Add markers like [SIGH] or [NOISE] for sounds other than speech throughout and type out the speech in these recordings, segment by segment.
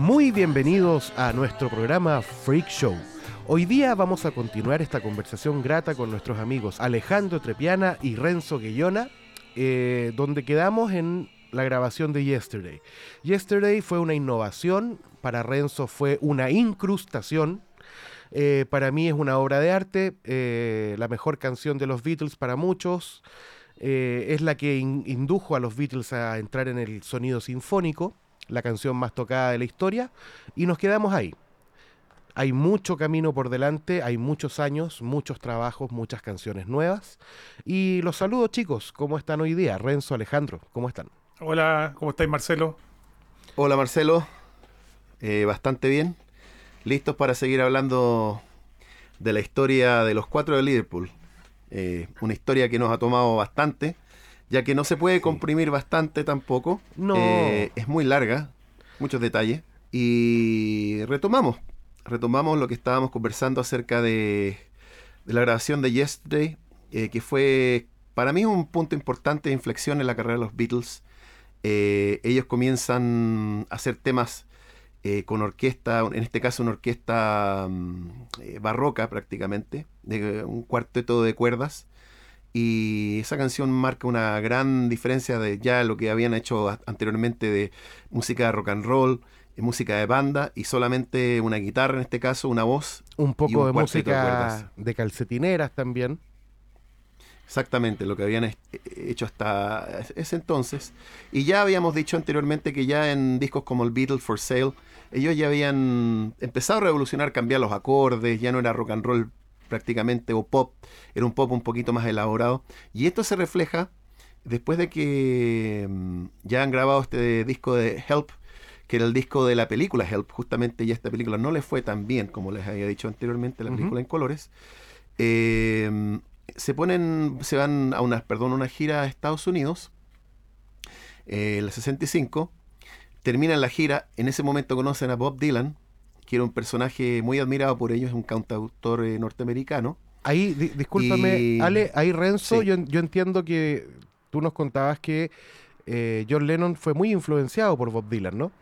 Muy bienvenidos a nuestro programa Freak Show. Hoy día vamos a continuar esta conversación grata con nuestros amigos Alejandro Trepiana y Renzo Guillona, eh, donde quedamos en la grabación de Yesterday. Yesterday fue una innovación, para Renzo fue una incrustación, eh, para mí es una obra de arte, eh, la mejor canción de los Beatles para muchos, es la que indujo a los Beatles a entrar en el sonido sinfónico, la canción más tocada de la historia, y nos quedamos ahí. Hay mucho camino por delante, hay muchos años, muchos trabajos, muchas canciones nuevas. Y los saludo chicos, ¿cómo están hoy día? Renzo, Alejandro, ¿cómo están? Hola, ¿cómo estáis Marcelo? Hola Marcelo, eh, bastante bien. Listos para seguir hablando de la historia de los cuatro de Liverpool. Eh, una historia que nos ha tomado bastante, ya que no se puede comprimir bastante tampoco. No. Eh, es muy larga, muchos detalles. Y retomamos retomamos lo que estábamos conversando acerca de, la grabación de Yesterday, eh, que fue para mí un punto importante de inflexión en la carrera de los Beatles. Eh, ellos comienzan a hacer temas eh, con orquesta, en este caso una orquesta mm, barroca prácticamente, de un cuarteto de cuerdas. Y esa canción marca una gran diferencia de ya lo que habían hecho anteriormente de música de rock and roll, música de banda y solamente una guitarra en este caso, una voz. Un poco de música de, calcetineras también. Exactamente, lo que habían hecho hasta ese entonces. Y ya habíamos dicho anteriormente que ya en discos como el Beatles for Sale, ellos ya habían empezado a revolucionar, cambiar los acordes, ya no era rock and roll prácticamente o pop, era un pop un poquito más elaborado. Y esto se refleja después de que mm, ya han grabado este disco de Help, que era el disco de la película Help, justamente ya esta película no le fue tan bien como les había dicho anteriormente, la película en colores. Eh, se ponen, se van a una, perdón, una gira a Estados Unidos, eh, el 65, terminan la gira, en ese momento conocen a Bob Dylan, que era un personaje muy admirado por ellos, es un cantautor eh, norteamericano. Ahí, discúlpame, Ale, ahí Renzo, yo, yo, entiendo que tú nos contabas que John Lennon fue muy influenciado por Bob Dylan, ¿no?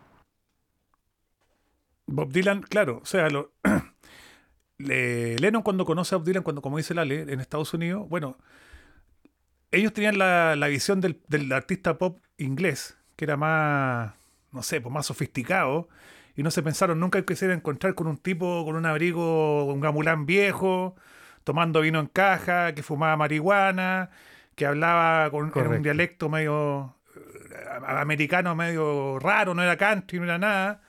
Bob Dylan, claro, o sea, lo, [CLEARS THROAT] Lennon cuando conoce a Bob Dylan, cuando, como dice Lale, en Estados Unidos, bueno, ellos tenían la, visión del, artista pop inglés, que era más, no sé, pues más sofisticado, y no se pensaron nunca que se iba a encontrar con un tipo con un abrigo, un gamulán viejo, tomando vino en caja, que fumaba marihuana, que hablaba con un dialecto medio eh, americano, medio raro, no era country, no era nada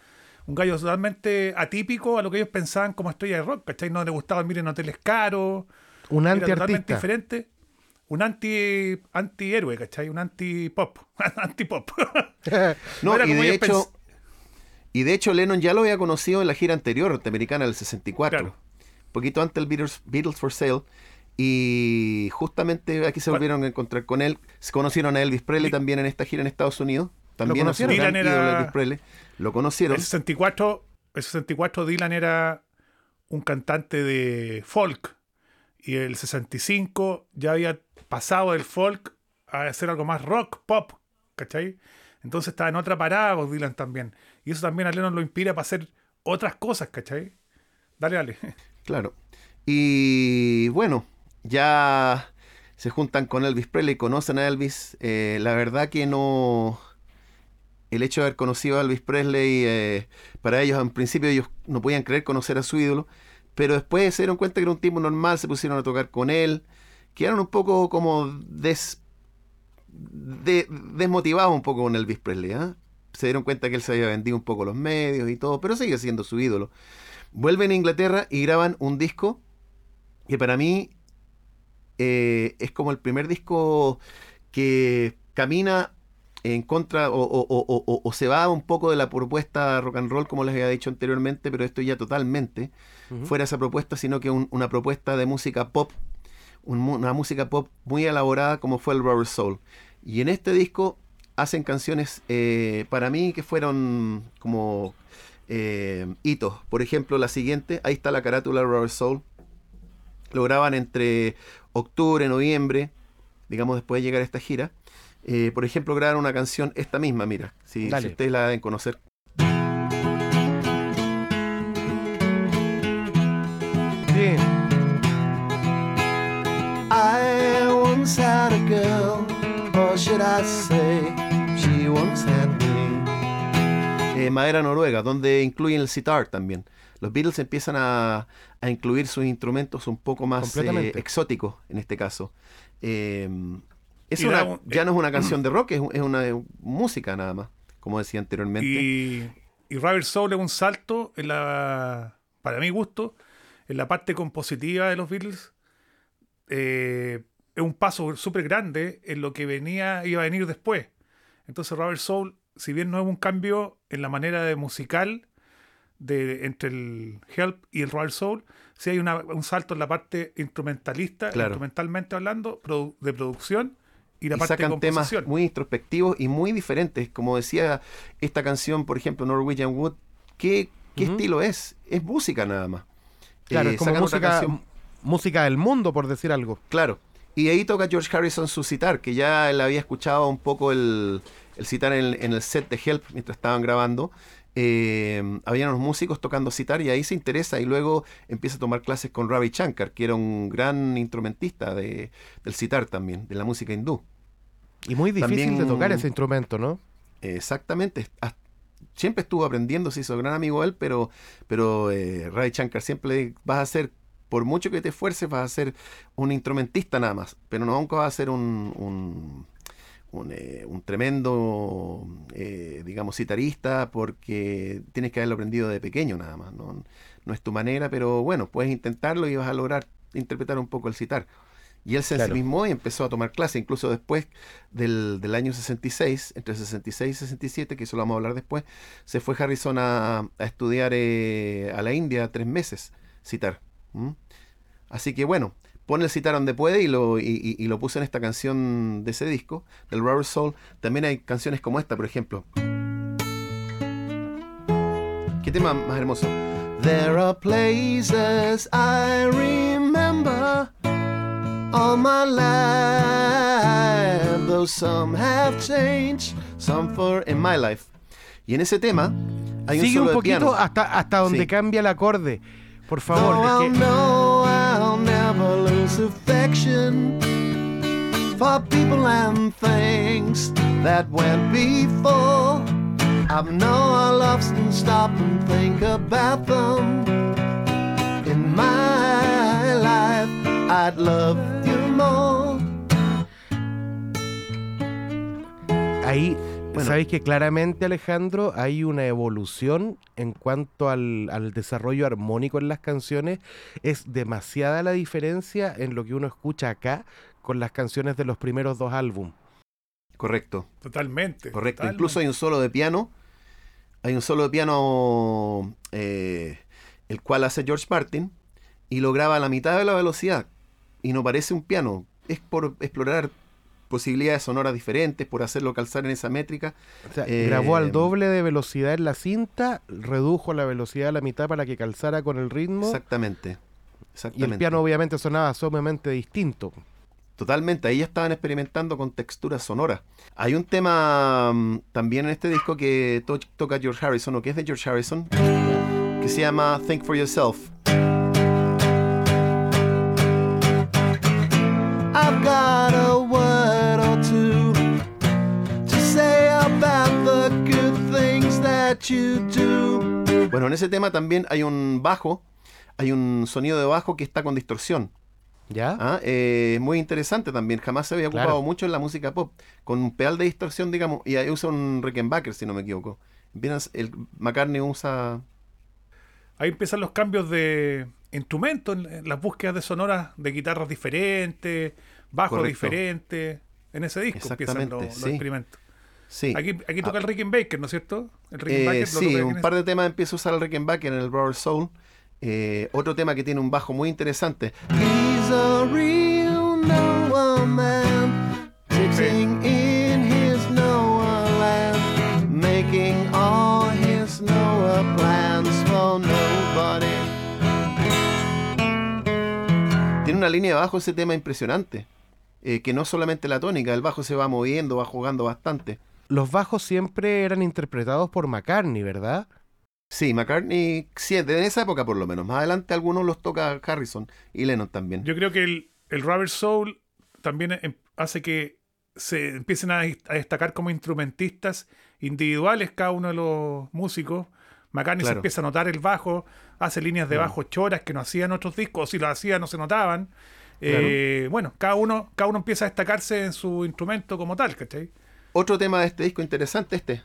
un gallo totalmente atípico a lo que ellos pensaban como estrella de rock, ¿cachai? No le gustaba vivir en hoteles caros. Un anti totalmente diferente. Un anti antihéroe, ¿cachai? Un anti-pop. [LAUGHS] anti-pop. [LAUGHS] no, y de hecho... Y de hecho Lennon ya lo había conocido en la gira anterior norteamericana del 64. Un poquito antes del Beatles, Beatles for Sale. Y justamente aquí se volvieron a encontrar con él. Se conocieron a Elvis Presley también en esta gira en Estados Unidos. También lo conocieron. Dylan era... Elvis Presley. Lo conocieron. En 64, el 64 Dylan era un cantante de folk. Y el 65 ya había pasado del folk a hacer algo más rock, pop. ¿Cachai? Entonces estaba en otra parada Bob Dylan también. Y eso también a Lennon lo inspira para hacer otras cosas, ¿cachai? Dale, dale. [LAUGHS] Claro. Y bueno, ya se juntan con Elvis Presley, conocen a Elvis. Eh, la verdad que no el hecho de haber conocido a Elvis Presley, eh, para ellos en principio ellos no podían creer conocer a su ídolo, pero después se dieron cuenta que era un tipo normal, se pusieron a tocar con él, quedaron un poco como des, desmotivados un poco con Elvis Presley. ¿ah? Se dieron cuenta que él se había vendido un poco los medios y todo, pero sigue siendo su ídolo. Vuelven a Inglaterra y graban un disco que para mí eh, es como el primer disco que camina en contra o, se va un poco de la propuesta rock and roll, como les había dicho anteriormente, pero esto ya totalmente fuera esa propuesta, sino que una propuesta de música pop, una música pop muy elaborada como fue el Rubber Soul. Y en este disco hacen canciones eh, para mí que fueron como eh, hitos. Por ejemplo, la siguiente, ahí está la carátula Rubber Soul. Lo graban entre octubre, noviembre, digamos después de llegar a esta gira. Eh, por ejemplo, grabaron una canción, esta misma, mira, si, ustedes la deben conocer. Bien. I once had a girl, or should I say? Eh, madera noruega, donde incluyen el sitar también. Los Beatles empiezan a, a incluir sus instrumentos un poco más eh, exóticos en este caso. Eh, es una- un- ya no es una canción de rock, es, es una eh, música nada más, como decía anteriormente. Y, y Rubber Soul es un salto en la, para mi gusto, en la parte compositiva de los Beatles. Eh, es un paso súper grande en lo que venía, iba a venir después. Entonces Rubber Soul, si bien no es un cambio en la manera de musical de, entre el Help y el Rubber Soul, sí hay una- un salto en la parte instrumentalista, Claro. instrumentalmente hablando, produ- de producción y la y parte de sacan temas composición. muy introspectivos y muy diferentes. Como decía esta canción, por ejemplo, Norwegian Wood, ¿qué, qué estilo es? Es música nada más. Claro, Eh, es como sacan otra música, canción- música del mundo, por decir algo. Claro. Y ahí toca George Harrison su citar, que ya él había escuchado un poco el, el citar en, el- en el set de Help mientras estaban grabando. Eh, habían unos músicos tocando citar y ahí se interesa y luego empieza a tomar clases con Ravi Shankar, que era un gran instrumentista de, del citar también, de la música hindú. Y muy difícil de tocar ese instrumento, ¿no? Exactamente. Siempre estuvo aprendiendo, se hizo gran amigo él, pero, pero eh, Ravi Shankar siempre vas a ser, por mucho que te esfuerces, vas a ser un instrumentista nada más, pero no nunca vas a ser un, un, un, eh, un tremendo, eh, digamos, citarista, porque tienes que haberlo aprendido de pequeño nada más. No, no es tu manera, pero bueno, puedes intentarlo y vas a lograr interpretar un poco el citar. Y él se Claro. ensimismó y empezó a tomar clase, incluso después del, del año 66, entre 66 y 67, que eso lo vamos a hablar después, se fue Harrison a, a estudiar eh, a la India tres meses, citar. ¿M? Así que bueno, pone el citar donde puede y lo, y, y- lo puso en esta canción de ese disco, del Rubber Soul. También hay canciones como esta, por ejemplo. ¿Qué tema más hermoso? There are places I remember all my life, though some have changed, some for in my life. Y en ese tema hay un Sigue solo un de poquito piano. hasta, hasta donde Sí. cambia el acorde. Por favor, I'll que- know I'll never lose affection for people and things that went before. I know I'll often stop and think about them. In my life, I'd love you more. ahí, Bueno. sabéis que claramente, Alejandro, hay una evolución en cuanto al, al desarrollo armónico en las canciones. Es demasiada la diferencia en lo que uno escucha acá con las canciones de los primeros dos álbumes. Correcto. Totalmente. Correcto. totalmente. Incluso hay un solo de piano. Hay un solo de piano eh, el cual hace George Martin y lo graba a la mitad de la velocidad. Y no parece un piano. Es por explorar posibilidades sonoras diferentes, por hacerlo calzar en esa métrica. O sea, Eh, grabó al doble de velocidad en la cinta, redujo la velocidad a la mitad para que calzara con el ritmo. Exactamente. Y Exactamente. el piano obviamente sonaba sumamente distinto. Totalmente, ahí ya estaban experimentando con texturas sonoras. Hay un tema mm, también en este disco que to- toca George Harrison, o que es de George Harrison, que se llama Think for Yourself. You do. Bueno, en ese tema también hay un bajo, hay un sonido de bajo que está con distorsión. ¿Ya? Ah, eh, muy interesante también. Jamás se había Claro. ocupado mucho en la música pop. Con un pedal de distorsión, digamos. Y ahí usa un Rickenbacker, si no me equivoco. Bien, el McCartney usa. Ahí empiezan los cambios de en- en las búsquedas de sonoras de guitarras diferentes, bajos diferentes. En ese disco empiezan los, los sí. experimentos. Sí. Aquí, aquí toca el Rickenbacker, ¿no es cierto? El Eh, Rickenbacker lo sí, un par de temas empieza a usar el Rickenbacker en el Rubber Soul. Eh, otro tema que tiene un bajo muy interesante. He's a real Noah man, sitting in his Noah land, making all his Noah plans for nobody. Tiene una línea de bajo ese tema impresionante. eh, que no solamente la tónica, el bajo se va moviendo, va jugando bastante. Los bajos siempre eran interpretados por McCartney, ¿verdad? Sí, McCartney, sí, de esa época por lo menos. Más adelante algunos los toca Harrison y Lennon también. Yo creo que el, el Rubber Soul también em- hace que se empiezan a, a destacar como instrumentistas individuales cada uno de los músicos. McCartney se empieza a notar el bajo, hace líneas de bajo choras que no hacían otros discos, o si lo hacía no se notaban. Eh, bueno, cada uno, cada uno empieza a destacarse en su instrumento como tal, ¿cachai? Otro tema de este disco interesante este.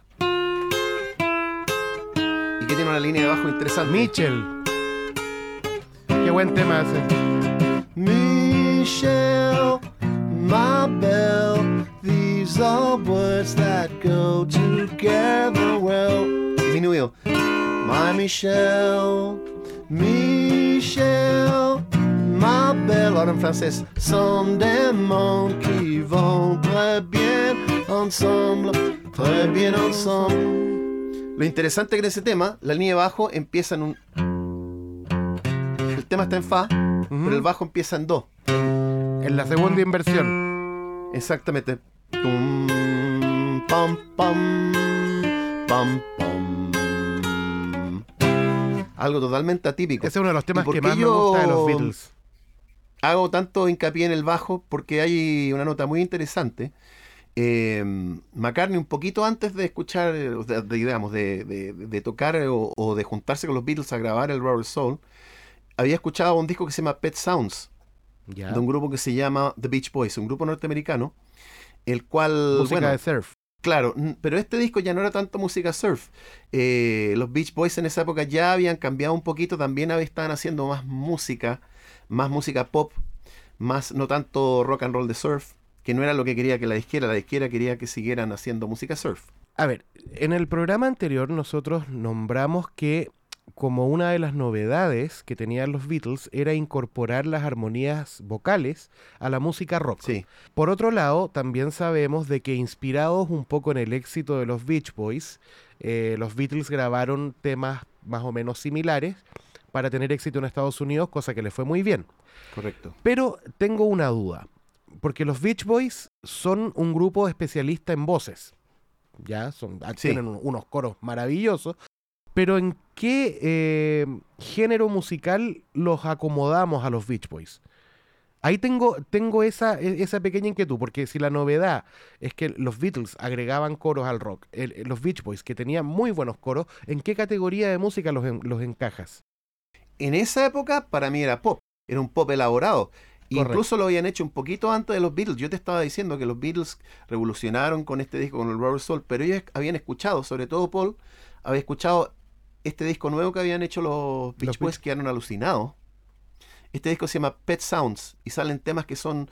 Y que tiene una línea de bajo interesante. Mitchell. Qué buen tema ese. Michelle, my belle, these are words that go together well. Disminuido. My Michelle, Michelle, my belle. Ahora en francés. Son des mots qui vont très bien ensemble, très bien ensemble. Lo interesante que en ese tema, la línea de bajo empieza en un. El tema está en Fa, pero el bajo empieza en Do. En la segunda inversión. Exactamente. Tum, pam, pam, pam, pam. Algo totalmente atípico. Ese es uno de los temas ¿Y por que más me gusta de los Beatles. Hago tanto hincapié en el bajo porque hay una nota muy interesante. Eh, McCartney, un poquito antes de escuchar, de, de- digamos, de, tocar o, o de juntarse con los Beatles a grabar el Rubber Soul, había escuchado un disco que se llama Pet Sounds, de un grupo que se llama The Beach Boys, un grupo norteamericano, el cual, Música bueno, de surf. Claro, pero este disco ya no era tanto música surf. Eh, los Beach Boys en esa época ya habían cambiado un poquito, también estaban haciendo más música, más música pop, más no tanto rock and roll de surf, que no era lo que quería que la disquera, la disquera quería que siguieran haciendo música surf. A ver, en el programa anterior nosotros nombramos que como una de las novedades que tenían los Beatles era incorporar las armonías vocales a la música rock. Sí, Por otro lado, también sabemos de que inspirados un poco en el éxito de los Beach Boys, eh, los Beatles grabaron temas más o menos similares para tener éxito en Estados Unidos, cosa que les fue muy bien. correcto. Pero tengo una duda, porque los Beach Boys son un grupo especialista en voces. Ya, son, ah, Sí. tienen un- unos coros maravillosos. Pero ¿en qué eh, género musical los acomodamos a los Beach Boys? Ahí tengo, tengo esa, e- esa pequeña inquietud, porque si la novedad es que los Beatles agregaban coros al rock, el- los Beach Boys, que tenían muy buenos coros, ¿en qué categoría de música los, los encajas? En esa época para mí era pop, era un pop elaborado. Correcto. Incluso lo habían hecho un poquito antes de los Beatles. Yo te estaba diciendo que los Beatles revolucionaron con este disco, con el Rubber Soul, pero ellos habían escuchado, sobre todo Paul, había escuchado este disco nuevo que habían hecho los Beach Boys, que quedaron alucinados. Este disco se llama Pet Sounds y salen temas que son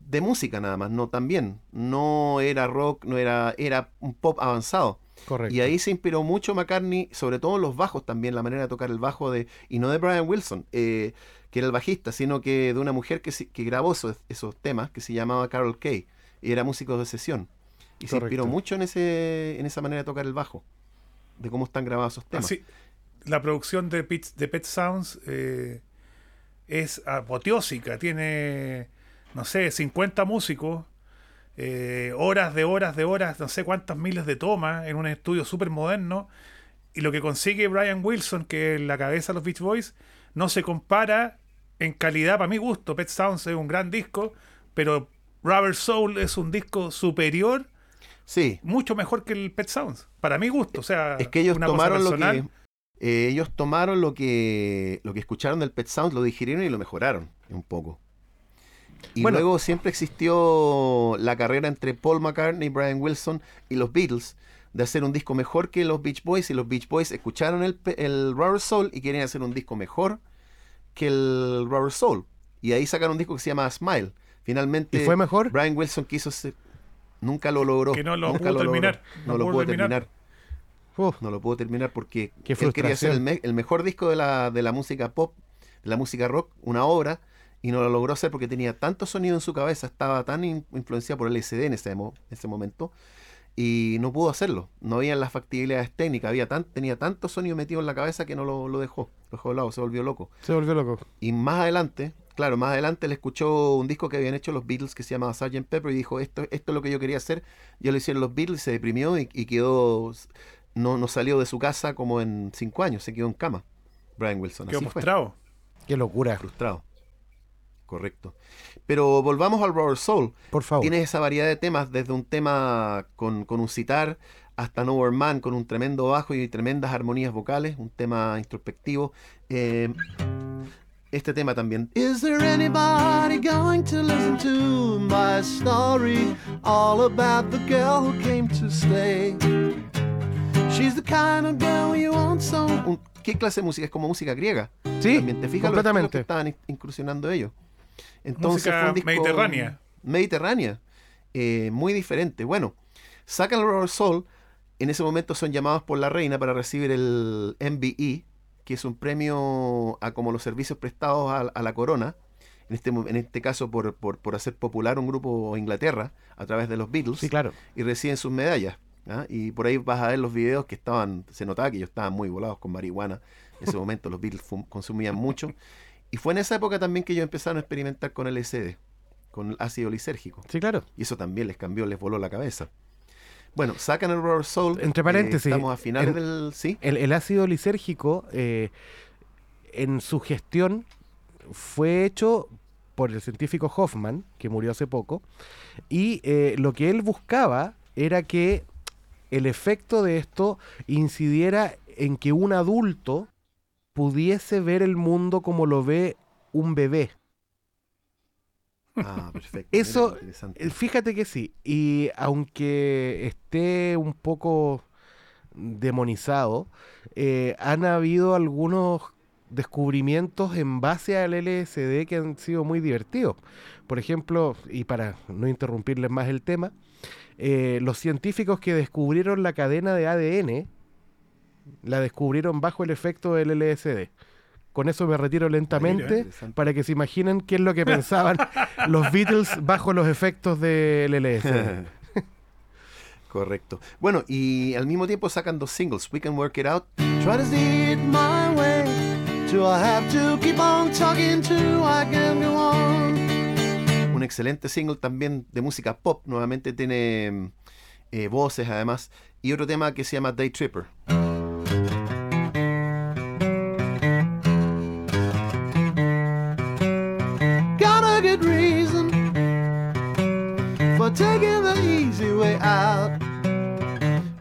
de música nada más, no también. No era rock, no era, era un pop avanzado. Correcto. Y ahí se inspiró mucho McCartney, sobre todo en los bajos también, la manera de tocar el bajo de, y no de Brian Wilson, eh, que era el bajista, sino que de una mujer que, que grabó esos, esos temas, que se llamaba Carol Kay, y era músico de sesión. Y se inspiró mucho en, ese, en esa manera de tocar el bajo, de cómo están grabados esos temas. La producción de Pet, de Pet Sounds eh, es apoteósica. Tiene, no sé, 50 músicos, eh, horas de horas de horas, no sé cuántas miles de tomas en un estudio súper moderno. Y lo que consigue Brian Wilson, que es la cabeza de los Beach Boys, no se compara en calidad, para mi gusto. Pet Sounds es un gran disco, pero Rubber Soul es un disco superior, Sí, mucho mejor que el Pet Sounds, para mi gusto. O sea, es que ellos una cosa tomaron lo que... eh, ellos tomaron lo que, lo que escucharon del Pet Sounds, lo digirieron y lo mejoraron un poco. Y Bueno. luego siempre existió la carrera entre Paul McCartney, Brian Wilson y los Beatles de hacer un disco mejor que los Beach Boys y los Beach Boys escucharon el, el Rubber Soul y querían hacer un disco mejor que el Rubber Soul. Y ahí sacaron un disco que se llama Smile. Finalmente, ¿Y fue mejor? Brian Wilson quiso ser... Nunca lo logró. Que no lo nunca pudo terminar, No, no lo pudo terminar. terminar. Uf, No lo pudo terminar porque él quería hacer el, frustración. me- el mejor disco de la, de la música pop, de la música rock, una obra, y no lo logró hacer porque tenía tanto sonido en su cabeza, estaba tan in- influenciado por el LSD en ese, mo- ese momento, y no pudo hacerlo. No había las factibilidades técnicas, había tan, tenía tanto sonido metido en la cabeza que no lo, lo dejó, lo dejó de lado, se volvió loco. se volvió loco. Y más adelante, claro, más adelante le escuchó un disco que habían hecho los Beatles que se llamaba Sgt. Pepper y dijo, esto, esto es lo que yo quería hacer. Ya lo hicieron los Beatles, se deprimió y, y quedó, no, no salió de su casa como en cinco años, se quedó en cama. Brian Wilson, Quedó así fue, postrado. Qué locura. frustrado. Correcto. Pero volvamos al Rubber Soul. Por favor. Tienes esa variedad de temas, desde un tema con, con un citar hasta Nowhere Man con un tremendo bajo y tremendas armonías vocales, un tema introspectivo. Eh, este tema también. Is there anybody going to listen to my story all about the girl who came to stay? She's the kind of girl you want so. ¿Qué clase de música? Es como música griega. Sí, También te fijas los estilos que completamente. estaban in- incursionando ellos. Entonces Música fue un disco mediterránea. Mediterránea. eh, muy diferente. Bueno, sacan el Rubber Soul. En ese momento son llamados por la reina para recibir el MBE, que es un premio a como los servicios prestados a, a la corona. En este, en este caso, por, por, por hacer popular un grupo Inglaterra a través de los Beatles Sí, claro. y reciben sus medallas. ¿ah? Y por ahí vas a ver los videos que estaban, se notaba que ellos estaban muy volados con marihuana. En ese momento los Beatles fum- consumían mucho. Y fue en esa época también que ellos empezaron a experimentar con LSD, con el ácido lisérgico. Sí, claro. Y eso también les cambió, les voló la cabeza. Bueno, sacan el Rubber Soul. Entre eh, paréntesis, estamos a finales en- del... Sí, El, el ácido lisérgico, eh, en su gestión, fue hecho por el científico Hoffman, que murió hace poco, y eh, lo que él buscaba era que el efecto de esto incidiera en que un adulto pudiese ver el mundo como lo ve un bebé. Ah, [LAUGHS] perfecto. Eso. Eh, Fíjate que sí, y aunque esté un poco demonizado, eh, han habido algunos descubrimientos en base al LSD que han sido muy divertidos. Por ejemplo, y para no interrumpirles más el tema, eh, los científicos que descubrieron la cadena de ADN la descubrieron bajo el efecto del LSD. Con eso me retiro lentamente para que se imaginen qué es lo que [LAUGHS] pensaban los Beatles bajo los efectos del LSD. [LAUGHS] Correcto. Bueno, y al mismo tiempo sacan dos singles, We Can Work It Out. Try to see it my way. Do I have to keep on talking to I can go on? Un excelente single también de música pop. Nuevamente tiene eh, voces además. Y otro tema que se llama Day Tripper. Taking the easy way out.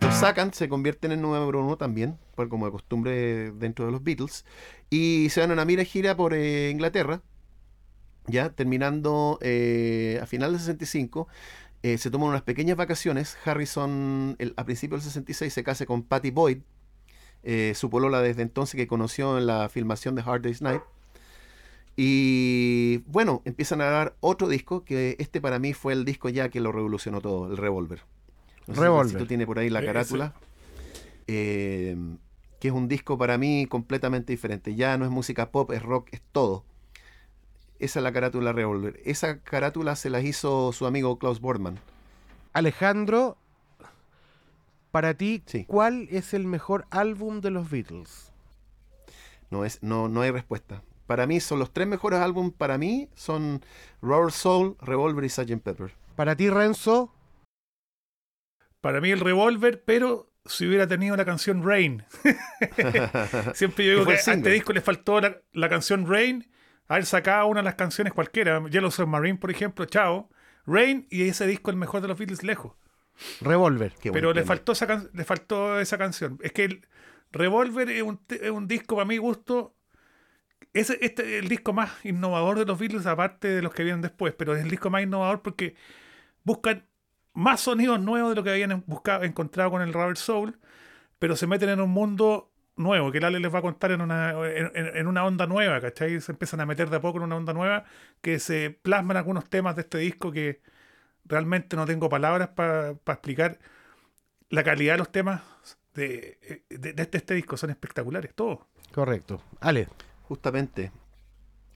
Lo sacan, se convierten en número uno también, por como de costumbre dentro de los Beatles, y se dan una mira gira por eh, Inglaterra, ya terminando eh, a final del 65. eh, se toman unas pequeñas vacaciones. Harrison, el- a principios del 66, se casa con Patty Boyd, eh, su polola desde entonces que conoció en la filmación de Hard Day's Night. Y bueno, empiezan a grabar otro disco, que este para mí fue el disco ya que lo revolucionó todo, el Revolver. No sé si Revolver. Juancito tiene por ahí la Ese. carátula. Eh, que es un disco para mí completamente diferente. Ya no es música pop, es rock, es todo. Esa es la carátula Revolver. Esa carátula se la hizo su amigo Klaus Bordman. Alejandro, para ti, Sí. ¿cuál es el mejor álbum de los Beatles? No, es, no, no hay respuesta. Para mí son los tres mejores álbumes, para mí son Rubber Soul, Revolver y Sgt. Pepper. Para ti, Renzo, Para mí el revólver, pero si hubiera tenido la canción Rain. [LAUGHS] [LAUGHS] Siempre yo digo que a este disco le faltó la, la canción Rain. Haber sacado una de las canciones cualquiera. Yellow Submarine, por ejemplo, chao. Rain y ese disco el mejor de los Beatles lejos. Revolver. Qué pero le faltó, esa le faltó esa canción. Es que el Revolver es un, es un disco, para mi gusto, es este, el disco más innovador de los Beatles, aparte de los que vienen después, pero es el disco más innovador porque buscan más sonidos nuevos de lo que habían buscado, encontrado con el Rubber Soul, pero se meten en un mundo nuevo, que Lale les va a contar en una, en, una onda nueva, ¿cachai? Se empiezan a meter de a poco en una onda nueva, que se plasman algunos temas de este disco que realmente no tengo palabras para explicar la calidad de los temas de, de- de este, este disco, son espectaculares, todos. Correcto. Ale, Justamente.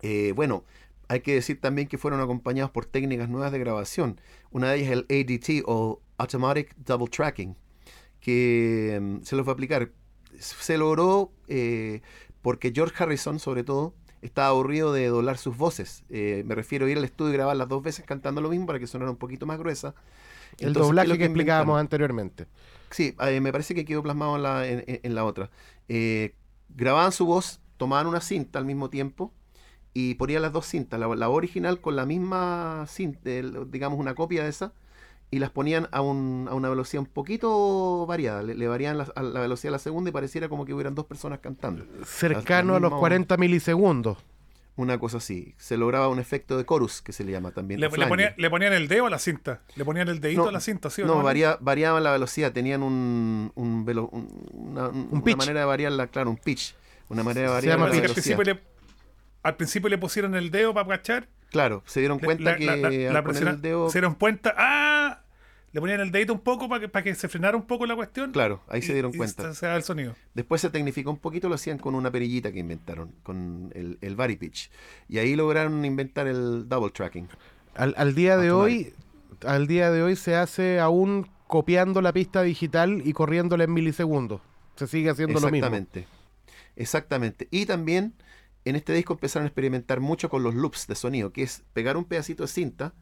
Eh, bueno, hay que decir también que fueron acompañados por técnicas nuevas de grabación. Una de ellas es el ADT o Automatic Double Tracking, que mm, se los va a aplicar. Se logró eh, porque George Harrison, sobre todo, estaba aburrido de doblar sus voces. Eh, me refiero a ir al estudio y grabar las dos veces cantando lo mismo para que sonara un poquito más gruesa. el Entonces, ¿qué es doblaje que, explicábamos anteriormente. Sí, eh, me parece que quedó plasmado en la, en, en- en la otra. Eh, grababan su voz, tomaban una cinta al mismo tiempo y ponía las dos cintas, la, la original con la misma cinta, digamos una copia de esa, y las ponían a, un- a una velocidad un poquito variada. Le, le variaban la, a la velocidad a la segunda y pareciera como que hubieran dos personas cantando. Cercano a los mismo- 40 milisegundos. Una cosa así. Se lograba un efecto de chorus, que se le llama también. Le, le ponía- le ponían el dedo a la cinta. Le ponían el dedito No, a la cinta, ¿sí o No, no? varía- variaban la velocidad, tenían un, un, velo- un- una, un- una manera de variarla, claro, un pitch. Una manera de Se llama al principio, le, al principio le pusieron el dedo para cachar. Claro, se dieron cuenta La- que la- la- al la poner presiona- el dedo... Se dieron cuenta. ¡Ah! Le ponían el dedito un poco para que, para que se frenara un poco la cuestión. Claro, ahí se dieron y cuenta. se- se da el sonido. Después se tecnificó un poquito, lo hacían con una perillita que inventaron, con el, el vari pitch. Y ahí lograron inventar el double tracking. Al, al día de hoy, al día de hoy se hace aún copiando la pista digital y corriéndola en milisegundos. Se sigue haciendo lo mismo. Exactamente. Exactamente. Y también en este disco empezaron a experimentar mucho con los loops de sonido, que es pegar un pedacito de cinta,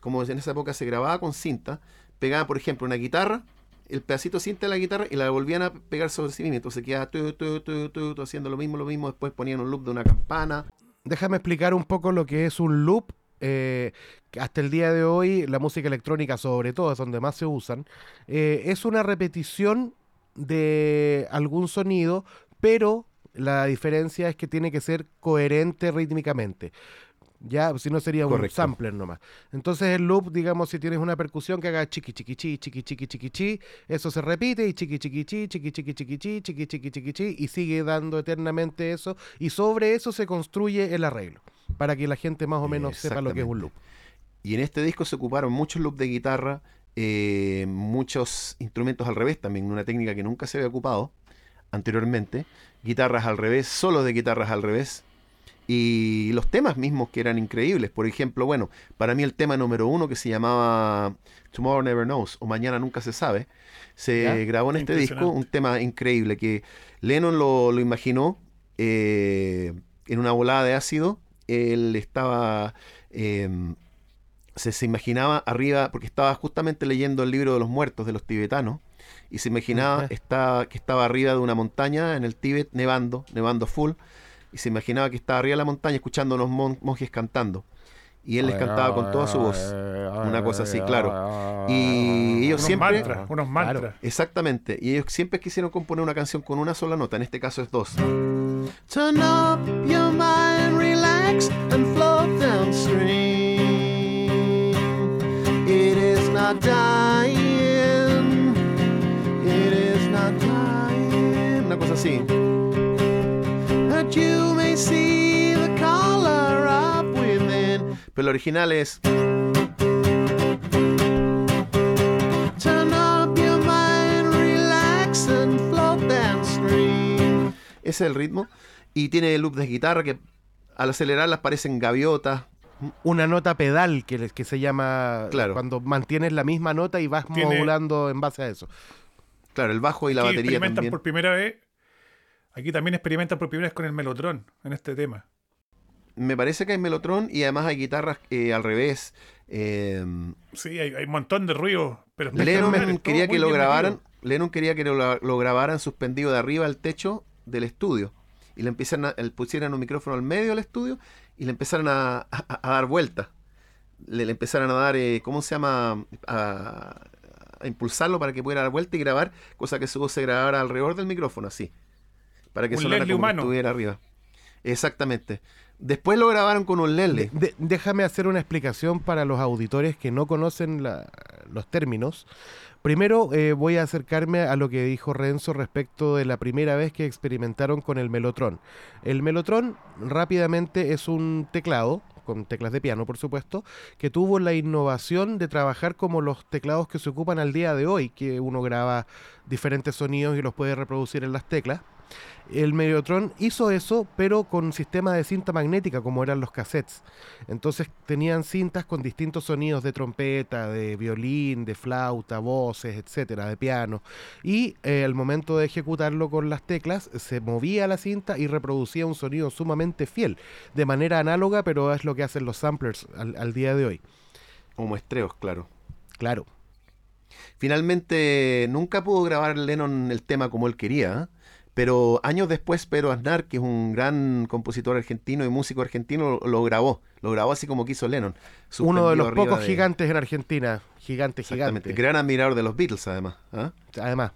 como en esa época se grababa con cinta, pegaba, por ejemplo, una guitarra, el pedacito de cinta de la guitarra y la volvían a pegar sobre sí mismo. Entonces quedaba tu, tu, tu, haciendo lo mismo, lo mismo. Después ponían un loop de una campana. Déjame explicar un poco lo que es un loop. eh, hasta el día de hoy, la música electrónica, sobre todo, es donde más se usan. eh, es una repetición de algún sonido, pero la diferencia es que tiene que ser coherente rítmicamente. Ya, si no sería un Correcto. sampler nomás. Entonces el loop, digamos, si tienes una percusión que haga chiqui chiqui chi, chiqui chiqui chiqui chi, eso se repite y chiqui chiqui chi, chiqui chiqui chiqui chi, chiqui chiqui chiqui chi, y sigue dando eternamente eso, y sobre eso se construye el arreglo, para que la gente más o menos sepa lo que es un loop. Y en este disco se ocuparon muchos loops de guitarra, eh, muchos instrumentos al revés también, una técnica que nunca se había ocupado anteriormente. Guitarras al revés, solo de guitarras al revés. Y los temas mismos que eran increíbles. Por ejemplo, bueno, para mí el tema número uno que se llamaba Tomorrow Never Knows o Mañana Nunca Se Sabe, se ¿Ya? grabó en este disco un tema increíble que Lennon lo, lo imaginó eh, en una volada de ácido. Él estaba... em, se, se imaginaba arriba, porque estaba justamente leyendo el libro de los muertos de los tibetanos, y se imaginaba está, que estaba arriba de una montaña en el Tíbet, nevando, nevando full, y se imaginaba que estaba arriba de la montaña escuchando a unos mon- monjes cantando. Y él les cantaba con toda su voz. Una cosa así, clao. Y ellos Unos siempre... mantras, unos mantras. Exactamente. Y ellos siempre quisieron componer una canción con una sola nota. En este caso es dos. Turn up your dying. It is not dying. Una cosa así. That you may see the color up within. Pero el original es. Turn up your mind, relax and float downstream. Ese es el ritmo. Y tiene loop de guitarra que al acelerarlas parecen gaviotas. Una nota pedal que, que se llama Claro. cuando mantienes la misma nota y vas Tiene- modulando en base a eso. Claro, el bajo y la batería experimentan también. por primera vez. Aquí también experimentan por primera vez con el melotron en este tema. Me parece que hay melotron y además hay guitarras eh, al revés. Eh, Sí, hay, hay un montón de ruido. Pero Lennon quería que lo grabaran. Lennon quería que lo, lo grabaran suspendido de arriba al techo del estudio. Y le empiezan a, le pusieran un micrófono al medio del estudio y le empezaron a, a- a dar vueltas. Le, le empezaron a dar, eh, ¿cómo se llama? A, a impulsarlo para que pudiera dar vuelta y grabar, cosa que su voz se grabara alrededor del micrófono, así. Para que Un sonara como que humano. estuviera arriba. Exactamente. Después lo grabaron con un de- déjame hacer una explicación para los auditores que no conocen los términos. Primero eh, voy a acercarme a lo que dijo Renzo respecto de la primera vez que experimentaron con el Melotron. El Melotron rápidamente es un teclado, con teclas de piano por supuesto, que tuvo la innovación de trabajar como los teclados que se ocupan al día de hoy, que uno graba diferentes sonidos y los puede reproducir en las teclas. El Mediotron hizo eso, pero con sistema de cinta magnética, como eran los cassettes. Entonces tenían cintas con distintos sonidos de trompeta, de violín, de flauta, voces, etcétera, de piano. Y eh, al momento de ejecutarlo con las teclas, se movía la cinta y reproducía un sonido sumamente fiel, de manera análoga, pero es lo que hacen los samplers al, al día de hoy. O muestreos, claro. Claro. Finalmente, nunca pudo grabar Lennon el tema como él quería, ¿eh? Pero años después, Pedro Aznar, que es un gran compositor argentino y músico argentino, lo, lo grabó. Lo grabó así como quiso Lennon. Uno de los pocos de- gigantes en Argentina. Gigante, gigante. Gran admirador de los Beatles, además. ¿ah? Además.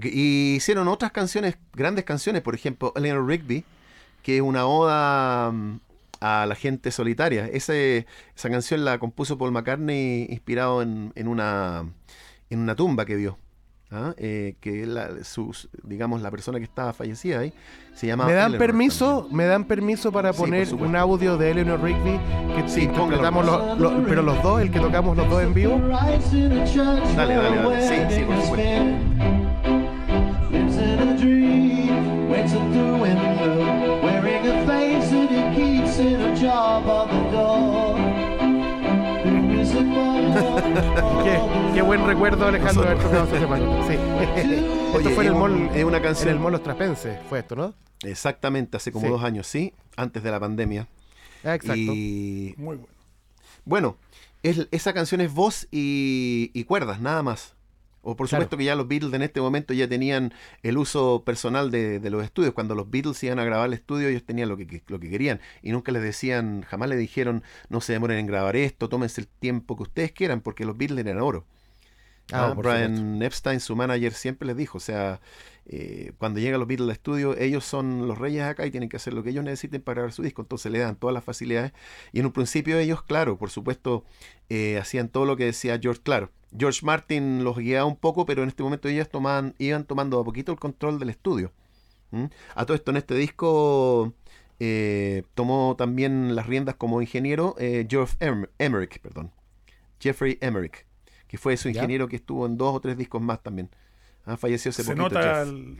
Y hicieron otras canciones, grandes canciones, por ejemplo, Eleanor Rigby, que es una oda mm, a la gente solitaria. Ese, esa canción la compuso Paul McCartney inspirado en, en una, en una tumba que vio. ¿Ah? Eh, que la, sus- digamos, la persona que estaba fallecida ahí se llamaba ¿Me dan Eleanor permiso? también. ¿Me dan permiso para Sí, poner un audio de Eleanor Rigby que Sí, interpretamos póngalo. los, los- pero los dos, el que tocamos los dos en vivo? Dale, dale, dale. Sí, sí, por supuesto. Lives in Qué, qué buen recuerdo, Alejandro, de haber tocado ese tema. Sí. [LAUGHS] esto Oye, fue en el mall, es una en canción- el mall Los Traspenses, fue esto, ¿no? Exactamente, hace como Sí. dos años, sí, antes de la pandemia. Ah, exacto. Y Muy bueno. Bueno, es- esa canción es voz y, y cuerdas, nada más. O por Claro. supuesto que ya los Beatles en este momento ya tenían el uso personal de, de los estudios. Cuando los Beatles iban a grabar el estudio, ellos tenían lo que, que- lo que querían. Y nunca les decían, jamás les dijeron, no se demoren en grabar esto, tómense el tiempo que ustedes quieran, porque los Beatles eran oro. Ah, Ah, Brian Epstein, su manager, siempre les dijo, o sea, eh, cuando llegan los Beatles al estudio, ellos son los reyes acá y tienen que hacer lo que ellos necesiten para grabar su disco, entonces le dan todas las facilidades. Y en un principio ellos, claro, por supuesto, eh, hacían todo lo que decía George, claro. George Martin los guiaba un poco, pero en este momento ellos tomaban, iban tomando a poquito el control del estudio. ¿Mm? A todo esto en este disco eh, tomó también las riendas como ingeniero Geoff Em- Emerick, perdón. Jeffrey Emerick, que fue su Ya. ingeniero que estuvo en dos o tres discos más también. Ah, falleció hace Se poquito. nota, el-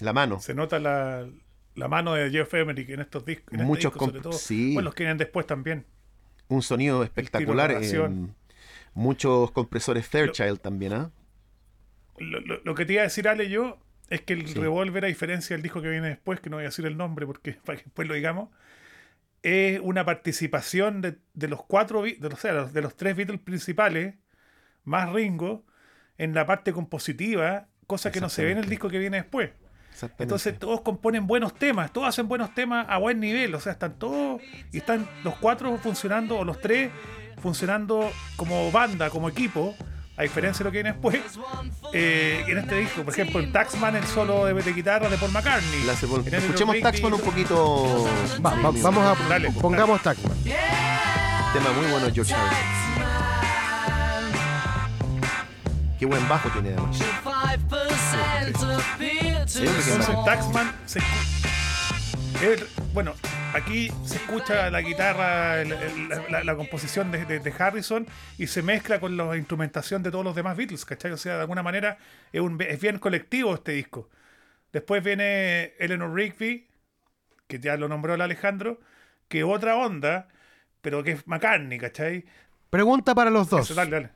La mano. se nota la, la mano de Jeff Emerick en estos discos. En este Muchos disco, sobre comp- todo. sí. Bueno, los que vienen después también. Un sonido espectacular. en muchos compresores Fairchild también, ¿ah? Lo, lo- lo que te iba a decir, Ale, yo, es que el Sí. Revolver, a diferencia del disco que viene después, que no voy a decir el nombre porque [LAUGHS] para que después lo digamos, es una participación de, de los cuatro, de los, o sea, de los tres Beatles principales, más Ringo, en la parte compositiva, cosa que no se ve en el disco que viene después. Entonces todos componen buenos temas, todos hacen buenos temas a buen nivel, o sea, están todos y están los cuatro funcionando o los tres funcionando como banda, como equipo, a diferencia de lo que viene después. Eh, en este disco, por ejemplo, en Taxman el solo de, de guitarra de Paul McCartney. La Escuchemos Taxman un poquito. Va- va- vamos a Dale. pongamos Taxman. Tema muy bueno de George Harrison. Qué buen bajo tiene además. Entonces. Taxman se escu- bueno, aquí se escucha la guitarra, el- el- la, la- la composición de, de- de Harrison y se mezcla con la instrumentación de todos los demás Beatles, ¿cachai? O sea, de alguna manera es, un- es bien colectivo este disco. Después viene Eleanor Rigby, que ya lo nombró el Alejandro, que otra onda, pero que es McCartney, ¿cachai? Pregunta para los dos. Eso, dale, dale.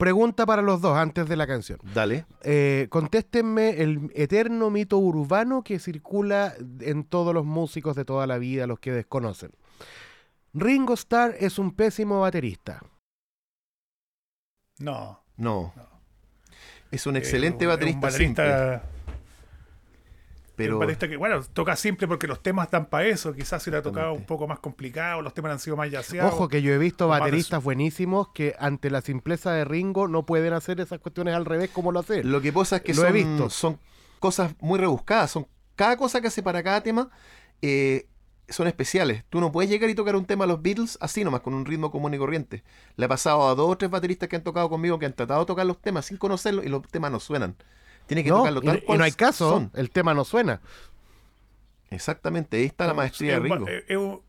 Pregunta para los dos antes de la canción. Dale. Eh, contéstenme el eterno mito urbano que circula en todos los músicos de toda la vida, los que desconocen. Ringo Starr es un pésimo baterista. No. No. Es un Eh, excelente es baterista, un baterista simple, pero Un baterista que, bueno, toca simple porque los temas dan para eso. Quizás si le ha tocado un poco más complicado, los temas han sido más yaceados. Ojo que yo he visto bateristas buenísimos que ante la simpleza de Ringo no pueden hacer esas cuestiones al revés como lo hace. lo que pasa es que Lo he visto. son cosas muy rebuscadas. Son, cada cosa que hace para cada tema eh, son especiales. Tú no puedes llegar y tocar un tema a los Beatles así nomás, con un ritmo común y corriente. Le ha pasado a dos o tres bateristas que han tocado conmigo que han tratado de tocar los temas sin conocerlos y los temas no suenan. Tiene que No, tocarlo tal y cual no hay caso, son. el tema no suena. Exactamente, ahí está la maestría de es, Ringo. es un,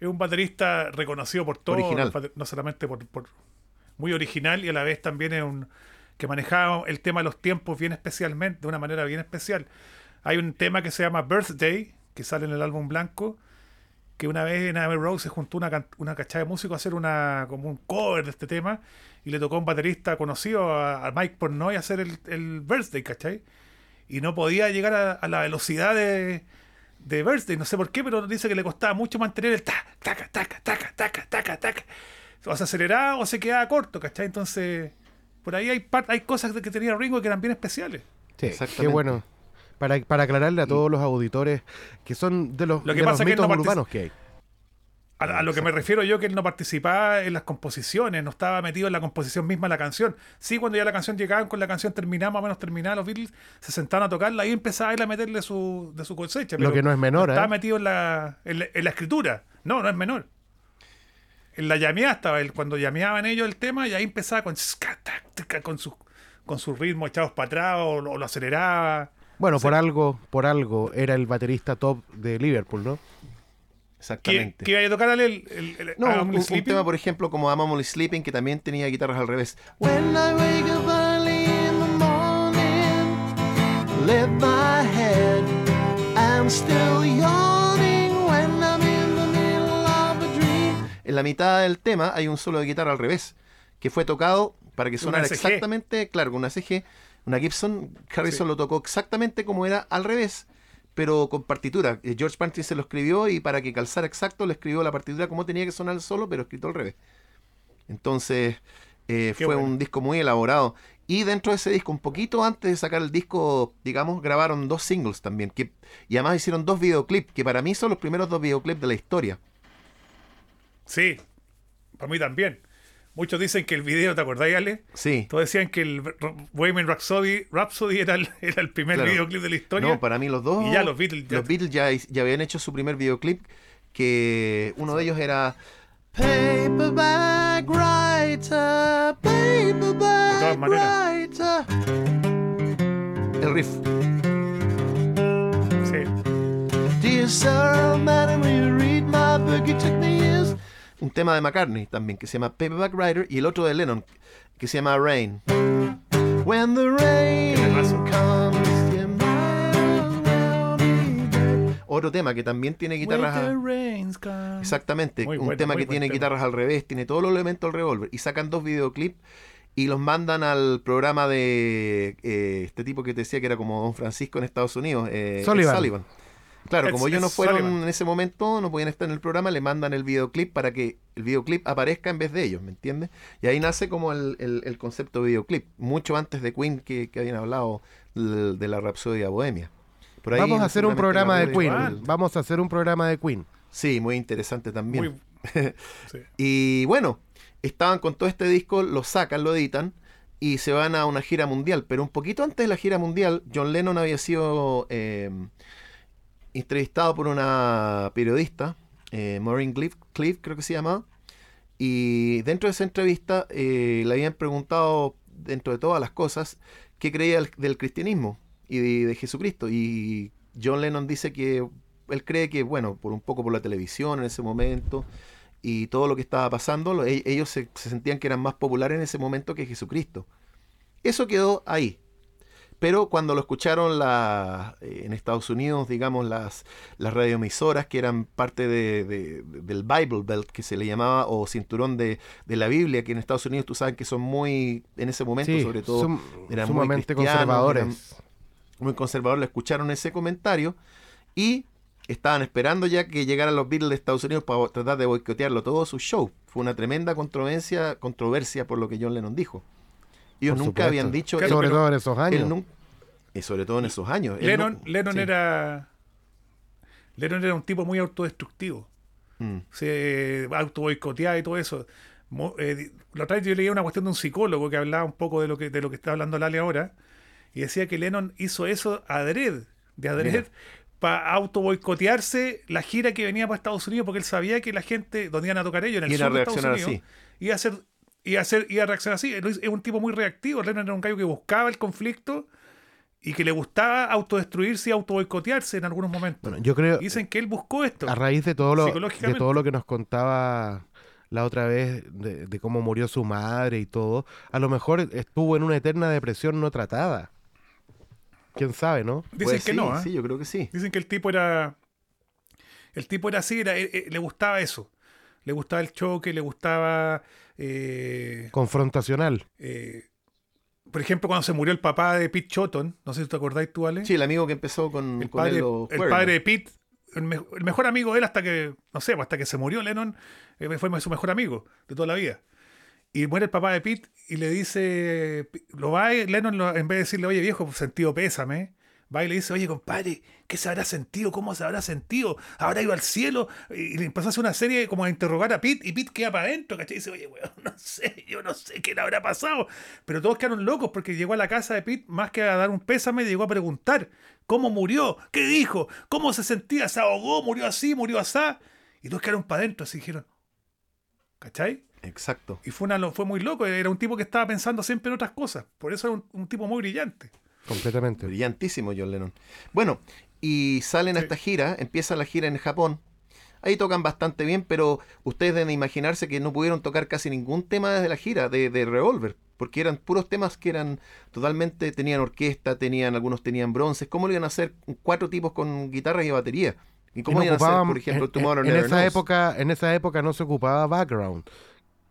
es un baterista reconocido por todo, Original. no solamente por, por- muy original y a la vez también es un que manejaba el tema de los tiempos bien especialmente, de una manera bien especial. Hay un tema que se llama Birthday, que sale en el álbum blanco, que una vez en Abbey Road se juntó una, una cachada de músicos a hacer una, como un cover de este tema y le tocó a un baterista conocido, a, a Mike Pornoy, hacer el, el Birthday, ¿cachai? Y no podía llegar a, a la velocidad de, de Birthday, no sé por qué, pero dice que le costaba mucho mantener el ta, taca, taca, taca, taca, taca, taca. O se aceleraba o se quedaba corto, ¿cachai? Entonces, por ahí hay, par- hay cosas que tenía Ringo que eran bien especiales. Sí, qué bueno. Para, para aclararle a todos los auditores que son de los, Lo que de los es que mitos no urbanos que hay. A, a lo que me refiero yo que él no participaba en las composiciones, no estaba metido en la composición misma de la canción. Sí, cuando ya la canción llegaban con la canción terminada, más o menos terminada, los Beatles se sentaban a tocarla y empezaba él a meterle su, de su cosecha. Lo que no es menor, Estaba ¿eh? metido en la, en, la, en la escritura. No, no es menor. En la llameada estaba él, cuando llameaban ellos el tema, y ahí empezaba con, con sus con sus ritmos echados para atrás o lo aceleraba. Bueno, por algo, por algo era el baterista top de Liverpool, ¿no? ¿Qué, Exactamente. qué iba a tocar el, el, el- No, un, tema, por ejemplo, como I'm Only Sleeping, que también tenía guitarras al revés. When I wake up early in the morning, lift my head, I'm still yawning when I'm in the middle of a dream. En la mitad del tema hay un solo de guitarra al revés, que fue tocado para que sonara exactamente, claro, con una CG, una Gibson. Harrison lo tocó exactamente como era al revés, pero con partitura. Eh, George Martin se lo escribió y para que calzara exacto le escribió la partitura como tenía que sonar el solo, pero escrito al revés. Entonces eh, fue bueno. un disco muy elaborado. Y dentro de ese disco, un poquito antes de sacar el disco, digamos, grabaron dos singles también. Que, y además hicieron dos videoclips, que para mí son los primeros dos videoclips de la historia. Sí, para mí también. Muchos dicen que el video, ¿te acordáis, Ale? Sí. Todos decían que el Bohemian Rhapsody, Rhapsody era, el, [LAUGHS] era el primer Claro. videoclip de la historia. No, para mí los dos. Y ya los Beatles ya- los Beatles ya, ya habían hecho su primer videoclip. Que uno de ellos era. Paperback writer, paperback writer. El riff. Sí. Dear sir, madam, will you read my book? It took me years. Un tema de McCartney también, que se llama Paperback Writer. Y el otro de Lennon, que se llama Rain. When the rain comes. Otro tema que también tiene guitarras. A-. Exactamente. Muy un tema que tiene tema. guitarras al revés, tiene todos los elementos del revólver. Y sacan dos videoclips y los mandan al programa de eh, este tipo que te decía que era como Don Francisco en Estados Unidos, eh, Sullivan. Claro, como ellos no fueron en ese momento, no podían estar en el programa, le mandan el videoclip para que el videoclip aparezca en vez de ellos, ¿me entiendes? Y ahí nace como el, el- el concepto de videoclip, mucho antes de Queen que, que habían hablado de la Rapsodia Bohemia. Por ahí Vamos a hacer un programa de Queen. igual. Vamos a hacer un programa de Queen. Sí, muy interesante también. Muy- [LAUGHS] sí. Y bueno, estaban con todo este disco, lo sacan, lo editan y se van a una gira mundial. Pero un poquito antes de la gira mundial, John Lennon había sido eh, entrevistado por una periodista, eh, Maureen Cliff, creo que se llamaba. Y dentro de esa entrevista eh, le habían preguntado, dentro de todas las cosas, qué creía del, cristianismo y de, de Jesucristo. Y John Lennon dice que él cree que, bueno, por un poco por la televisión en ese momento y todo lo que estaba pasando, e- ellos se, se sentían que eran más populares en ese momento que Jesucristo. Eso quedó ahí. Pero cuando lo escucharon la, eh, en Estados Unidos, digamos, las, las radioemisoras que eran parte de, de- del Bible Belt, que se le llamaba, o cinturón de, de la Biblia, que en Estados Unidos tú sabes que son muy, en ese momento Sí, sobre todo, sum- eran muy sumamente cristianos, conservadores. eran muy conservadores, le escucharon ese comentario y estaban esperando ya que llegaran los Beatles de Estados Unidos para tratar de boicotearlo todo su show. Fue una tremenda controversia, controversia por lo que John Lennon dijo. Ellos Por nunca supuesto. habían dicho Claro, Sobre todo en esos años. nun- y sobre todo en esos años. Lennon, no- Lennon sí. era. Lennon era un tipo muy autodestructivo. Mm. Se auto boicoteaba y todo eso. Mo- eh, la otra vez yo leía una cuestión de un psicólogo que hablaba un poco de lo que, de lo que está hablando Lale ahora. Y decía que Lennon hizo eso adred, de adred, para auto boicotearse la gira que venía para Estados Unidos porque él sabía que la gente, donde iban a tocar ellos, en el a sur de Estados reaccionar Unidos, iba a hacer, a hacer, iba a reaccionar así. Es un tipo muy reactivo. Lennon era un gallo que buscaba el conflicto y que le gustaba autodestruirse y auto boicotearse en algunos momentos. Bueno, yo creo, Y dicen que él buscó esto. a raíz de todo lo, de todo lo que nos contaba la otra vez, de, de cómo murió su madre y todo, a lo mejor estuvo en una eterna depresión no tratada. ¿Quién sabe, no? Dicen Pues que sí, no, ¿eh? Sí, yo creo que sí. Dicen que el tipo era. El tipo era así, era, eh, eh, le gustaba eso. Le gustaba el choque, le gustaba. Eh, Confrontacional. eh, por ejemplo, cuando se murió el papá de Pete Choton, no sé si te acordáis tú, Ale. Sí, el amigo que empezó con, el con él padre, los el padre de Pete, el, me- el mejor amigo de él hasta que, no sé, hasta que se murió Lennon, eh, fue su mejor amigo de toda la vida. Y muere el papá de Pete y le dice, lo va, Lennon lo- en vez de decirle, oye viejo, sentido pésame, va y le dice, oye, compadre, ¿qué se habrá sentido? ¿Cómo se habrá sentido? ¿Habrá ido al cielo? Y le empezó a hacer una serie como a interrogar a Pete y Pete queda para adentro, ¿cachai? Y dice, oye, weón, [LAUGHS] no sé, yo no sé qué le habrá pasado. Pero todos quedaron locos porque llegó a la casa de Pete más que a dar un pésame, llegó a preguntar cómo murió, qué dijo, cómo se sentía, se ahogó, murió así, murió así. Y todos quedaron para adentro, así dijeron, ¿cachai? Exacto. Y fue, una, fue muy loco, era un tipo que estaba pensando siempre en otras cosas. Por eso era un, un tipo muy brillante. Completamente. Brillantísimo John Lennon. Bueno, y salen a esta gira, empieza la gira en Japón. Ahí tocan bastante bien, pero ustedes deben imaginarse que no pudieron tocar casi ningún tema desde la gira de, de Revolver, porque eran puros temas que eran totalmente, tenían orquesta, tenían, algunos tenían bronces. ¿Cómo lo iban a hacer cuatro tipos con guitarras y batería? ¿Y Y cómo no iban a hacer, por ejemplo, en, Tomorrow en Never esa Knows? época en esa época no se ocupaba background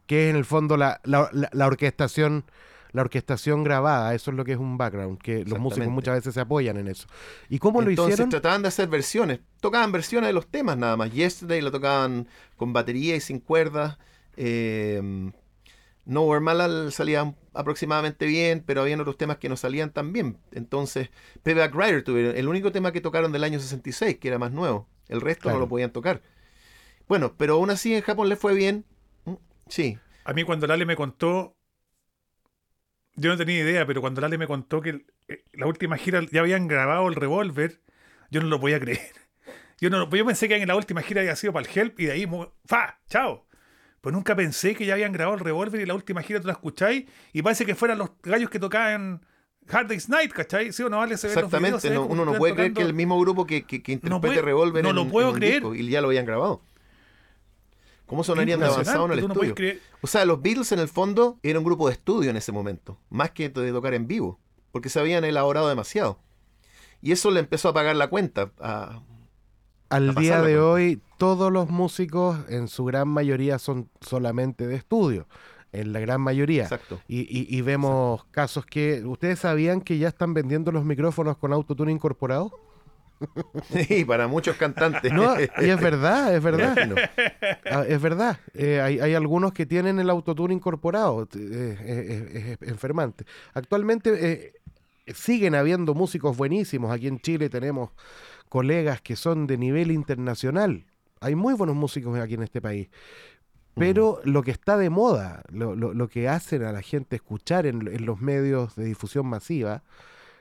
que es en el fondo la, la, la- la orquestación la orquestación grabada eso es lo que es un background que los músicos muchas veces se apoyan en eso y cómo lo Entonces hicieron trataban de hacer versiones. Tocaban versiones de los temas nada más. Yesterday lo tocaban con batería y sin cuerdas. Eh, Nowhere Malal salía aproximadamente bien, pero habían otros temas que no salían tan bien. Entonces, Payback Rider tuvieron el único tema que tocaron del año 66, que era más nuevo. El resto Claro. no lo podían tocar. Bueno, pero aún así en Japón le fue bien. Mm, Sí, A mí cuando Lale me contó, yo no tenía idea, pero cuando Lale me contó que eh, la última gira ya habían grabado el revólver, yo no lo podía creer. [LAUGHS] Yo, no, yo pensé que en la última gira había sido para el Help y de ahí, ¡fa! ¡Chao! Pues nunca pensé que ya habían grabado el revólver y la última gira tú la escucháis y parece que fueran los gallos que tocaban Hard Day's Night, ¿cachai? ¿Sí o no vale? Se ven los videos, exactamente. no- uno no puede creer que el mismo grupo que, que, que interprete puede- Revolver no en lo puedo en creer. disco, y ya lo habían grabado. ¿Cómo sonarían de avanzado en el no puedes estudio? creer. O sea, los Beatles en el fondo era un grupo de estudio en ese momento, más que de tocar en vivo, porque se habían elaborado demasiado. Y eso le empezó a pagar la cuenta. a- al a día de hoy todos los músicos en su gran mayoría son solamente de estudio en la gran mayoría Exacto. y, y- y vemos casos que ustedes sabían que ya están vendiendo los micrófonos con autotune incorporado [LAUGHS] Sí, para muchos cantantes. No, y es verdad, es verdad. Ah, es verdad. Eh, hay, hay algunos que tienen el autotune incorporado. eh, eh, es enfermante. Actualmente siguen habiendo músicos buenísimos. Aquí en Chile tenemos colegas que son de nivel internacional. Hay muy buenos músicos aquí en este país. Pero lo que está de moda, lo, lo- lo que hacen a la gente escuchar en, en los medios de difusión masiva,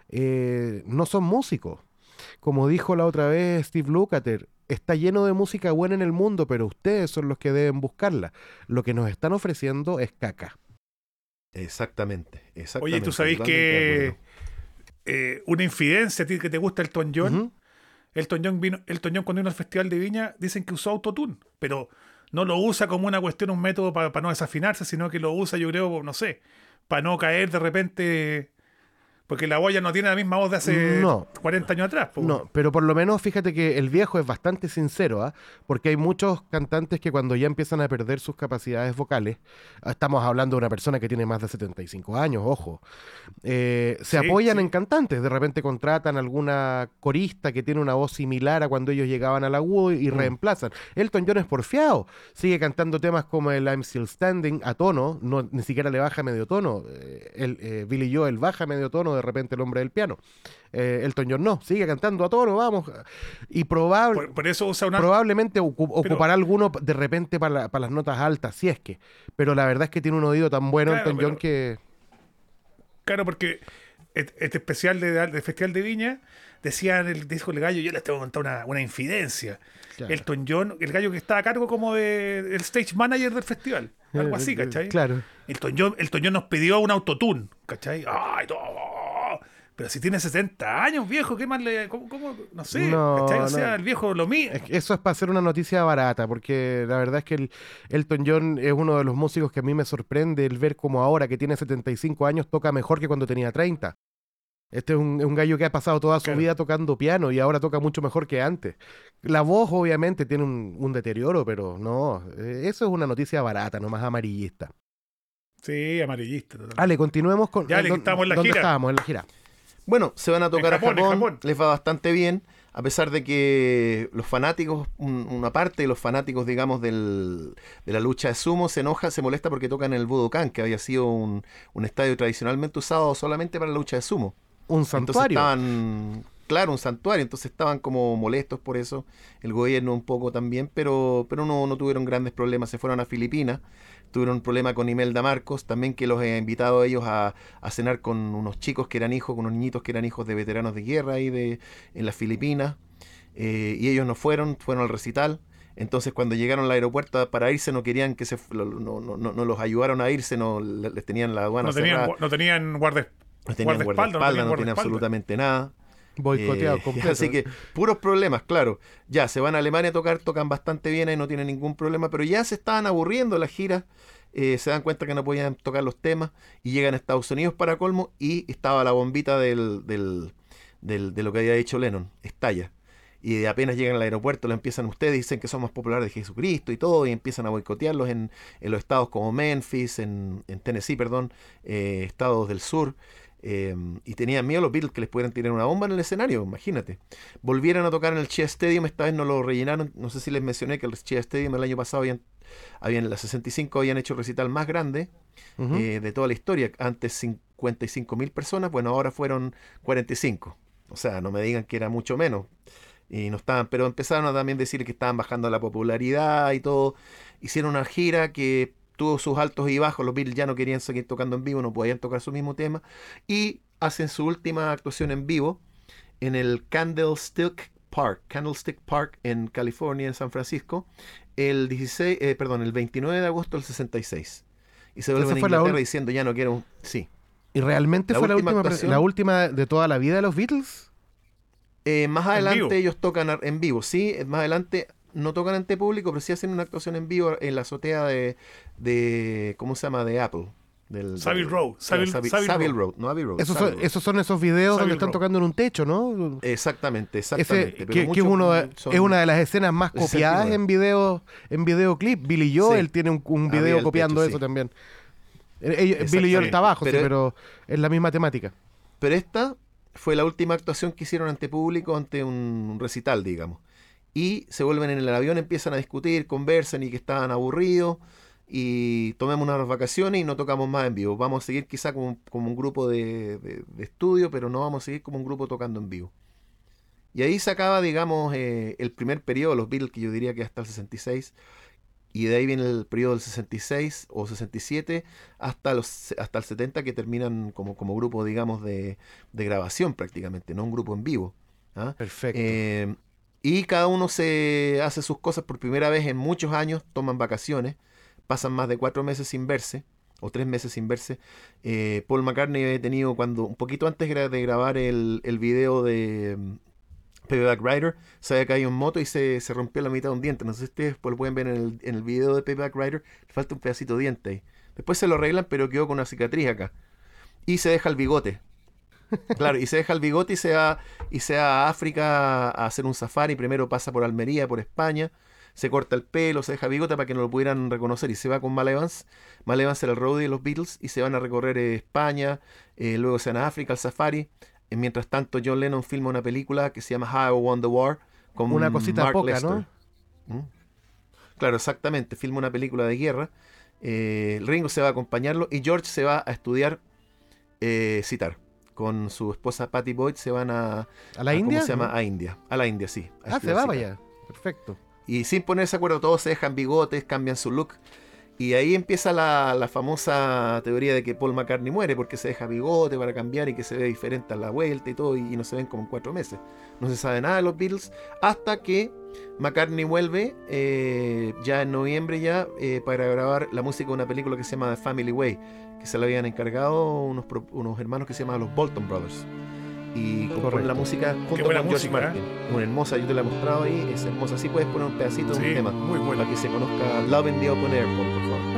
eh, no son músicos. Como dijo la otra vez Steve Lukather, está lleno de música buena en el mundo, pero ustedes son los que deben buscarla. Lo que nos están ofreciendo es caca. Exactamente, exactamente. Oye, ¿tú de que eh, una infidencia a ti que te gusta el John? Elton John vino, Elton John cuando vino al Festival de Viña dicen que usó autotune, pero no lo usa como una cuestión, un método para no desafinarse, sino que lo usa, yo creo, no sé, para no caer de repente. Porque la boya no tiene la misma voz de hace No. 40 años atrás. po. No, pero por lo menos fíjate que el viejo es bastante sincero, ¿ah? porque hay muchos cantantes que cuando ya empiezan a perder sus capacidades vocales, ah, estamos hablando de una persona que tiene más de 75 años, ojo, eh, se Sí, apoyan sí. en cantantes, de repente contratan alguna corista que tiene una voz similar a cuando ellos llegaban al agudo y reemplazan. Elton John es porfiado, sigue cantando temas como el I'm Still Standing a tono, no, ni siquiera le baja medio tono, eh, el, eh, Billy Joel baja medio tono, de repente el hombre del piano. Eh, Elton John no, sigue cantando a tono, vamos. Y probable, Por, por eso usa una. probablemente Pero- ocupará alguno de repente para, la- para las notas altas, si es que. Pero la verdad es que tiene un oído tan bueno Claro, Elton John que... Claro, porque este especial de, del Festival de Viña decían el disco del gallo, yo les tengo que contar una, una infidencia. Claro. Elton John, el gallo que está a cargo como de, el stage manager del festival. Algo así, Eh, ¿cachai? Claro. Elton John, Elton John nos pidió un autotune, ¿cachai? ¡Ay, no! Pero si tiene 60 años, viejo, ¿qué más le.? ¿Cómo? cómo? No sé, No, ¿cachai? O no. sea, el viejo lo mío. Es que Eso es para hacer una noticia barata, porque la verdad es que el Elton John es uno de los músicos que a mí me sorprende el ver como ahora que tiene 75 años toca mejor que cuando tenía 30. Este es un, gallo que ha pasado toda su Claro. vida tocando piano y ahora toca mucho mejor que antes. La voz obviamente tiene un, un deterioro, pero no, eh, eso es una noticia barata, nomás amarillista. Sí, amarillista. totalmente. Ale, continuemos con... Ya, eh, le ¿dó- estamos en la ¿Dónde gira. estábamos? En la gira. Bueno, se van a tocar Japón, a Japón, Japón. les va bastante bien, a pesar de que los fanáticos, un- una parte de los fanáticos, digamos, del- de la lucha de sumo se enoja, se molesta porque tocan en el Budokan, que había sido un, un estadio tradicionalmente usado solamente para la lucha de sumo. Un Entonces santuario. estaban, claro, un santuario, entonces estaban como molestos por eso, el gobierno un poco también, pero, pero no, no tuvieron grandes problemas, se fueron a Filipinas, tuvieron un problema con Imelda Marcos, también que los he invitado a ellos a, a cenar con unos chicos que eran hijos, con unos niñitos que eran hijos de veteranos de guerra ahí de, en las Filipinas, eh, y ellos no fueron, fueron al recital. Entonces cuando llegaron al aeropuerto para irse no querían que se no, no, no, no los ayudaron a irse, no le- les tenían la aduana No tenían, cerrada, no tenían guarda, no tenían guardaespaldas, guardaespaldas, no tenían guardaespaldas. absolutamente nada. Boicoteado Eh, [LAUGHS] completo. Así que puros problemas, claro. Ya se van a Alemania a tocar, tocan bastante bien y no tienen ningún problema, pero ya se estaban aburriendo las giras. eh, se dan cuenta que no podían tocar los temas y llegan a Estados Unidos para colmo y estaba la bombita del, del- del- de lo que había dicho Lennon, estalla. Y apenas llegan al aeropuerto, lo empiezan ustedes, dicen que son más populares de Jesucristo y todo, y empiezan a boicotearlos en, en los estados como Memphis, en, en Tennessee, perdón, eh, estados del sur. Eh, y tenían miedo los Beatles que les pudieran tirar una bomba en el escenario, imagínate. Volvieron a tocar en el Chia Stadium, esta vez no lo rellenaron. No sé si les mencioné que el Chia Stadium el año pasado habían, habían en la 65 habían hecho el recital más grande eh, de toda la historia. Antes 55 mil personas, bueno, ahora fueron 45. O sea, no me digan que era mucho menos. Y no estaban, pero empezaron a también decir que estaban bajando la popularidad y todo. Hicieron una gira que tuvo sus altos y bajos. Los Beatles ya no querían seguir tocando en vivo, no podían tocar su mismo tema. Y hacen su última actuación en vivo en el Candlestick Park, Candlestick Park en California, en San Francisco, el 16, eh, perdón, el 29 de agosto del 66. Y se vuelven a la Inglaterra diciendo ya no quiero, un-". sí. ¿Y realmente la fue la última la última de toda la vida de los Beatles? Eh, más adelante ellos tocan en vivo, sí, eh, más adelante no tocan ante público, pero sí hacen una actuación en vivo en la azotea de, de ¿cómo se llama? De Apple. Del, Savile Row, Savile- Savile, Savile Savile Row. Road, no Abbey Road. Esos son, esos son esos videos Savile donde están tocando en un techo, ¿no? Exactamente, Ese, exactamente. que, pero que es, uno de- son- es una de las escenas más copiadas en video en videoclip. Billy Joel Sí. tiene un, video copiando techo, eso sí. también. Eh, ellos- Billy Joel está abajo, sí, pero es la misma temática. Pero esta fue la última actuación que hicieron ante público, ante un recital, digamos. Y se vuelven en el avión, empiezan a discutir, conversan y que estaban aburridos. Y tomemos unas vacaciones y no tocamos más en vivo. Vamos a seguir quizá como, como un grupo de, de- de estudio, pero no vamos a seguir como un grupo tocando en vivo. Y ahí se acaba, digamos, eh, el primer periodo de los Beatles, que yo diría que hasta el 66. Y de ahí viene el periodo del 66 o 67 hasta, los, hasta el 70 que terminan como, como grupo, digamos, de, de grabación prácticamente, no un grupo en vivo. ¿ah? Perfecto. Eh, y cada uno se hace sus cosas por primera vez en muchos años, toman vacaciones, pasan más de cuatro meses sin verse, o tres meses sin verse. Eh, Paul McCartney había tenido cuando, un poquito antes de grabar el, el video de mm, Payback Rider, se había caído en moto y se, se rompió la mitad de un diente. No sé si ustedes después lo pueden ver en el, en el video de Payback Rider, le falta un pedacito de diente ahí. Después se lo arreglan, pero quedó con una cicatriz acá. Y se deja el bigote. Claro, y se deja el bigote y se va, y se va a África a hacer un safari. Primero pasa por Almería, por España. Se corta el pelo, se deja bigote para que no lo pudieran reconocer. Y se va con Mal Evans. Mal Evans era el roadie de los Beatles. Y se van a recorrer eh, España. eh, luego se van a África al safari. Eh, mientras tanto, John Lennon filma una película que se llama How I Won the War. Con Una cosita Mark poca, Lester. ¿no? ¿Mm? Claro, exactamente. Filma una película de guerra. Ringo se va a acompañarlo y George se va a estudiar citar. Con su esposa Patty Boyd se van a, ¿A la a- India? ¿Cómo se llama? A India. A la India, sí. Ah, se va para allá. Perfecto. Y sin ponerse acuerdo, todos se dejan bigotes, cambian su look. Y ahí empieza la, la famosa teoría de que Paul McCartney muere porque se deja bigote para cambiar y que se ve diferente a la vuelta y todo, y, no se ven como en cuatro meses. No se sabe nada de los Beatles hasta que McCartney vuelve eh, ya en noviembre ya eh, para grabar la música de una película que se llama The Family Way, que se la habían encargado unos, unos hermanos que se llaman los Bolton Brothers. Y componen la música junto con George música, Martin. Una hermosa, yo te la he mostrado ahí, es hermosa. Así puedes poner un pedacito de Sí, un tema muy bueno. para que se conozca Love in the Open Air, por favor.